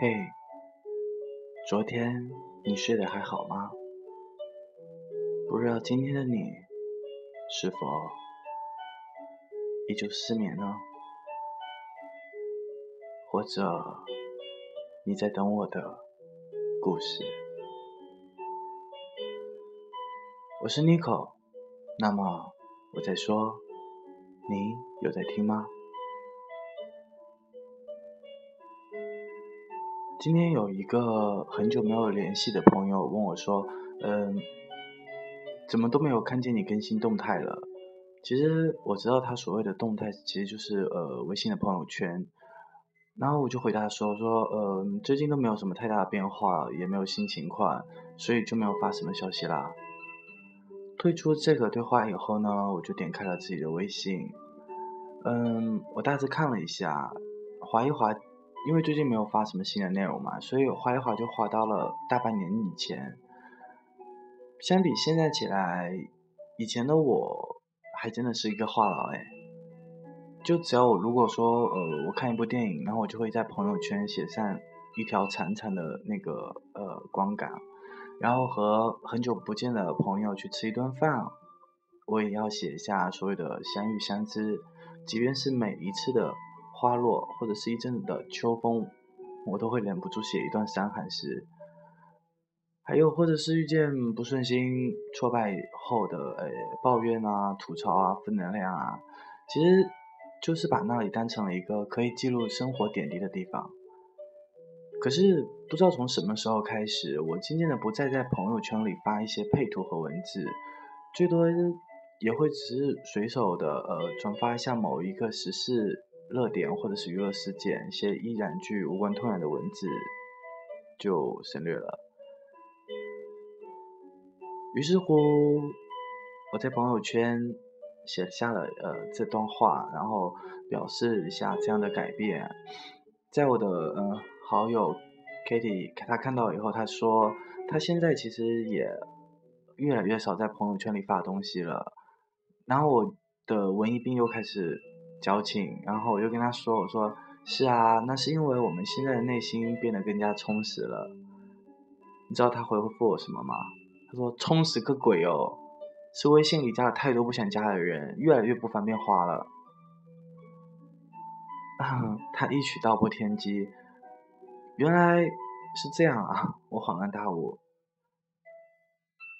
嘿，昨天你睡得还好吗？不知道今天的你是否依旧失眠呢？或者你在等我的故事？我是 Nico，那么我在说，你有在听吗？今天有一个很久没有联系的朋友问我说：“嗯，怎么都没有看见你更新动态了？”其实我知道他所谓的动态其实就是呃微信的朋友圈，然后我就回答说：“说呃最近都没有什么太大的变化，也没有新情况，所以就没有发什么消息啦。”退出这个对话以后呢，我就点开了自己的微信，嗯，我大致看了一下，划一划。因为最近没有发什么新的内容嘛，所以划一划就划到了大半年以前。相比现在起来，以前的我还真的是一个话痨哎。就只要我如果说呃我看一部电影，然后我就会在朋友圈写上一条长长的那个呃观感，然后和很久不见的朋友去吃一顿饭，我也要写下所有的相遇相知，即便是每一次的。花落，或者是一阵子的秋风，我都会忍不住写一段伤寒诗。还有，或者是遇见不顺心、挫败后的呃抱怨啊、吐槽啊、负能量啊，其实就是把那里当成了一个可以记录生活点滴的地方。可是不知道从什么时候开始，我渐渐的不再在朋友圈里发一些配图和文字，最多也会只是随手的呃转发一下某一个时事。热点或者是娱乐事件，一些一两句无关痛痒的文字就省略了。于是乎，我在朋友圈写下了呃这段话，然后表示一下这样的改变。在我的呃好友 Kitty，他看到以后，他说他现在其实也越来越少在朋友圈里发东西了。然后我的文艺病又开始。矫情，然后我就跟他说：“我说是啊，那是因为我们现在的内心变得更加充实了。”你知道他回复我什么吗？他说：“充实个鬼哦，是微信里加了太多不想加的人，越来越不方便花了。”他一曲道破天机，原来是这样啊！我恍然大悟，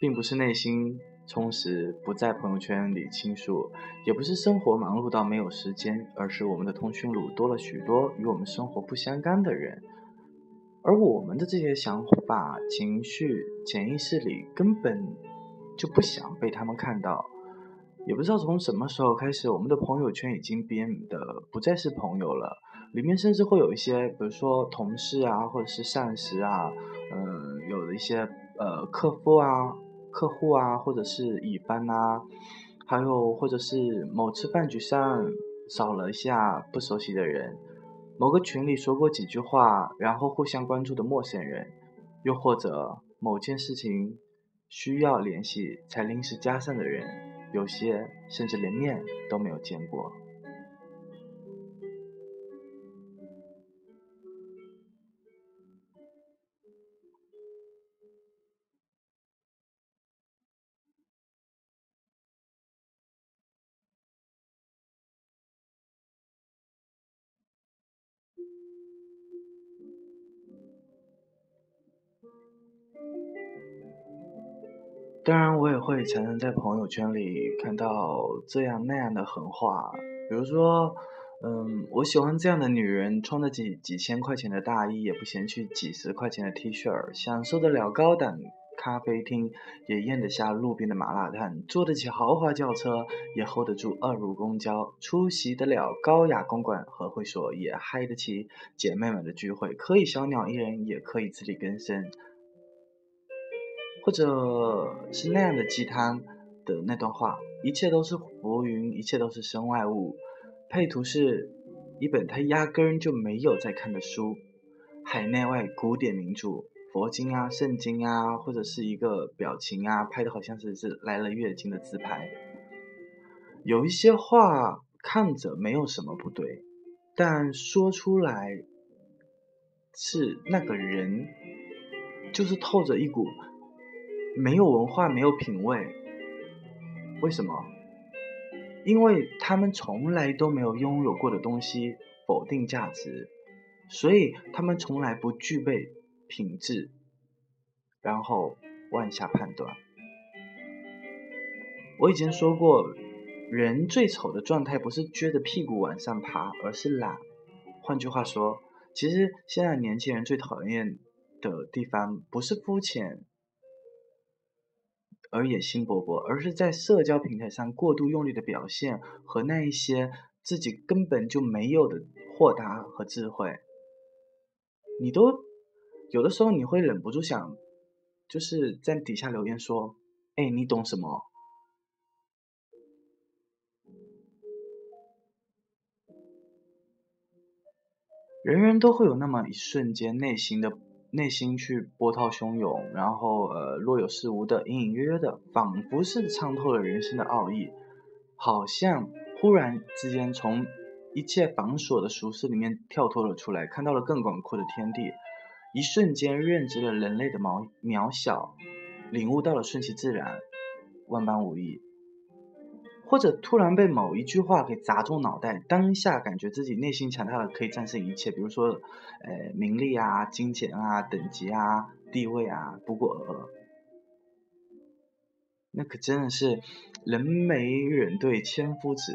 并不是内心。充实不在朋友圈里倾诉，也不是生活忙碌到没有时间，而是我们的通讯录多了许多与我们生活不相干的人，而我们的这些想法、情绪，潜意识里根本就不想被他们看到。也不知道从什么时候开始，我们的朋友圈已经变得不再是朋友了，里面甚至会有一些，比如说同事啊，或者是上司啊，嗯，有的一些呃客户啊。客户啊，或者是乙方啊，还有或者是某次饭局上少了一下不熟悉的人，某个群里说过几句话，然后互相关注的陌生人，又或者某件事情需要联系才临时加上的人，有些甚至连面都没有见过。当然，我也会常常在朋友圈里看到这样那样的狠话，比如说，嗯，我喜欢这样的女人，穿得几几千块钱的大衣，也不嫌弃几十块钱的 T 恤，享受得了高档咖啡厅，也咽得下路边的麻辣烫，坐得起豪华轿车，也 hold 得住二路公交，出席得了高雅公馆和会所，也嗨得起姐妹们的聚会，可以小鸟依人，也可以自力更生。或者是那样的鸡汤的那段话，一切都是浮云，一切都是身外物。配图是一本他压根就没有在看的书，海内外古典名著，佛经啊、圣经啊，或者是一个表情啊，拍的好像是是来了月经的自拍。有一些话看着没有什么不对，但说出来是那个人，就是透着一股没有文化、没有品味。为什么？因为他们从来都没有拥有过的东西，否定价值，所以他们从来不具备品质，然后妄下判断。我以前说过，人最丑的状态不是撅着屁股往上爬，而是懒。换句话说，其实现在年轻人最讨厌的地方，不是肤浅而野心勃勃，而是在社交平台上过度用力的表现和那一些自己根本就没有的豁达和智慧。你都有的时候你会忍不住想，就是在底下留言说：“哎，你懂什么？”人人都会有那么一瞬间，内心的内心去波涛汹涌，然后呃若有似无的、隐隐约约的，仿佛是参透了人生的奥义，好像忽然之间从一切繁琐的俗世里面跳脱了出来，看到了更广阔的天地，一瞬间认知了人类的渺渺小，领悟到了顺其自然，万般无益。或者突然被某一句话给砸中脑袋，当下感觉自己内心强大的可以战胜一切，比如说，呃，名利啊、金钱啊、等级啊、地位啊，不过尔尔。那可真的是人美人对千夫指，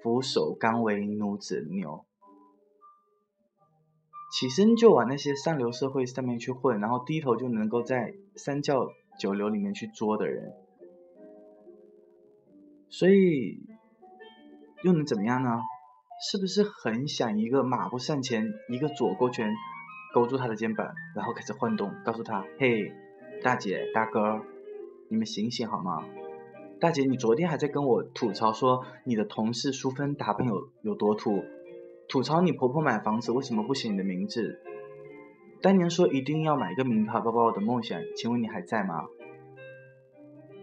俯首甘为孺子牛。起身就往那些上流社会上面去混，然后低头就能够在三教九流里面去作的人。所以又能怎么样呢？是不是很想一个马步上前，一个左勾拳勾住他的肩膀，然后开始晃动，告诉他：“嘿，大姐大哥，你们醒醒好吗？大姐，你昨天还在跟我吐槽说你的同事淑芬打扮有有多土，吐槽你婆婆买房子为什么不写你的名字？当年说一定要买一个名牌包包的梦想，请问你还在吗？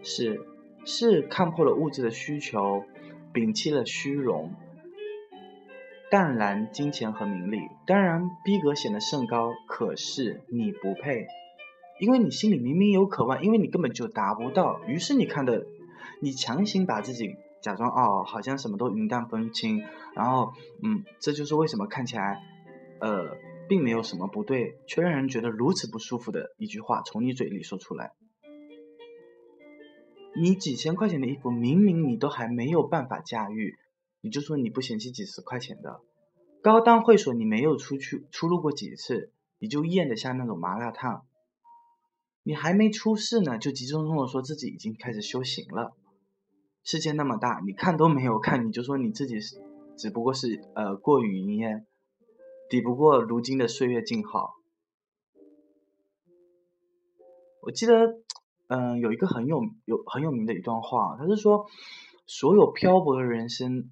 是。”是看破了物质的需求，摒弃了虚荣，淡然金钱和名利。当然，逼格显得甚高，可是你不配，因为你心里明明有渴望，因为你根本就达不到。于是你看的，你强行把自己假装哦，好像什么都云淡风轻，然后嗯，这就是为什么看起来呃，并没有什么不对，却让人觉得如此不舒服的一句话从你嘴里说出来。你几千块钱的衣服，明明你都还没有办法驾驭，你就说你不嫌弃几十块钱的高档会所，你没有出去出入过几次，你就咽得下那种麻辣烫。你还没出事呢，就急匆匆的说自己已经开始修行了。世界那么大，你看都没有看，你就说你自己只不过是呃过于云烟，抵不过如今的岁月静好。我记得。嗯，有一个很有有很有名的一段话，他是说，所有漂泊的人生，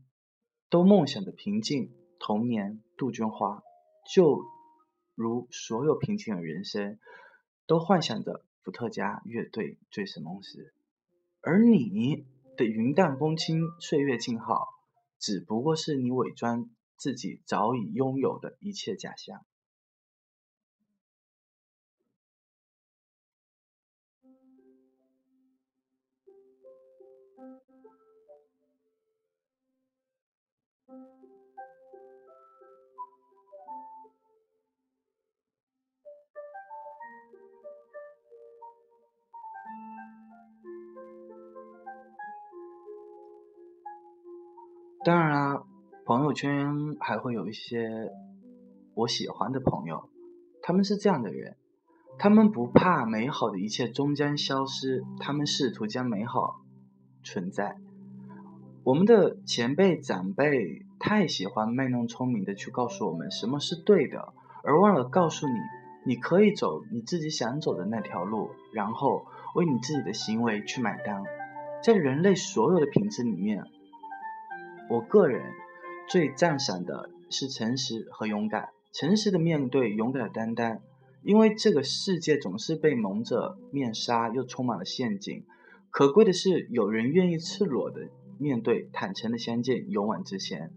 都梦想着平静童年杜鹃花，就如所有平静的人生，都幻想着伏特加乐队醉生梦死，而你的云淡风轻岁月静好，只不过是你伪装自己早已拥有的一切假象。当然啦，朋友圈还会有一些我喜欢的朋友，他们是这样的人，他们不怕美好的一切终将消失，他们试图将美好存在。我们的前辈长辈太喜欢卖弄聪明的去告诉我们什么是对的，而忘了告诉你，你可以走你自己想走的那条路，然后为你自己的行为去买单。在人类所有的品质里面。我个人最赞赏的是诚实和勇敢，诚实的面对，勇敢的担当。因为这个世界总是被蒙着面纱，又充满了陷阱。可贵的是，有人愿意赤裸的面对，坦诚的相见，勇往直前。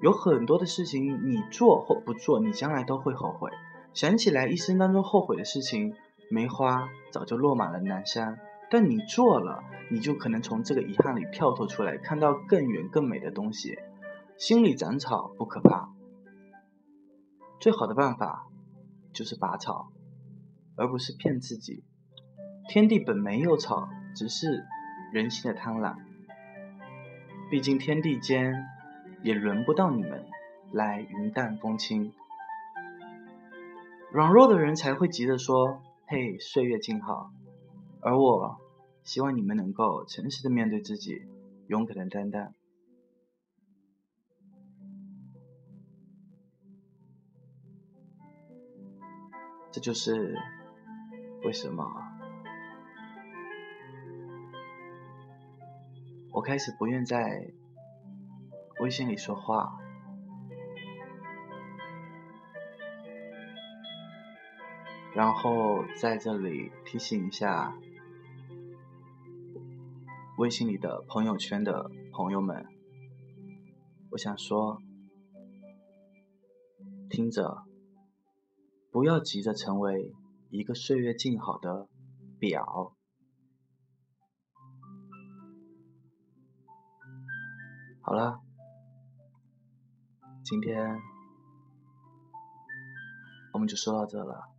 有很多的事情你做或不做，你将来都会后悔。想起来一生当中后悔的事情，梅花早就落满了南山。但你做了，你就可能从这个遗憾里跳脱出来，看到更远更美的东西。心里长草不可怕，最好的办法就是拔草，而不是骗自己。天地本没有草，只是人心的贪婪。毕竟天地间也轮不到你们来云淡风轻。软弱的人才会急着说：“嘿，岁月静好。”而我希望你们能够诚实的面对自己，勇敢的担当。这就是为什么。我开始不愿在微信里说话，然后在这里提醒一下微信里的朋友圈的朋友们，我想说，听着，不要急着成为一个岁月静好的表。好了，今天我们就说到这了。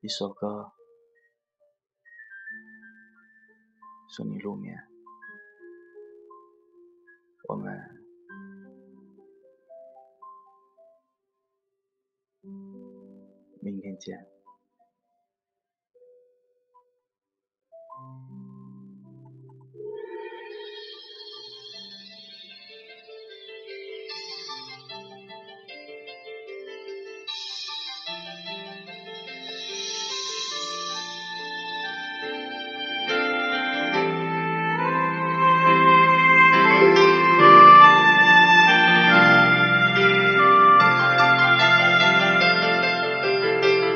一首歌，送你露面。我们明天见。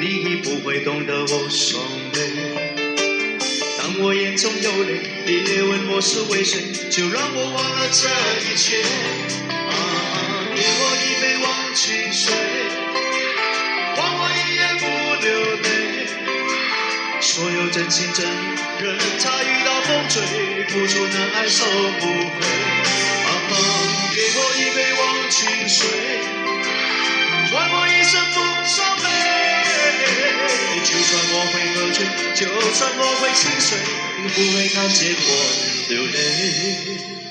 你不会懂得我伤悲。当我眼中有泪，别问我是为谁，就让我忘了这一切。啊，给我一杯忘情水，换我一夜不流泪。所有真心真人，他遇到风吹，付出的爱收不回。啊，给我一杯忘情水，换我一生不伤。就算我会喝醉，就算我会心碎，并不会看见我流泪。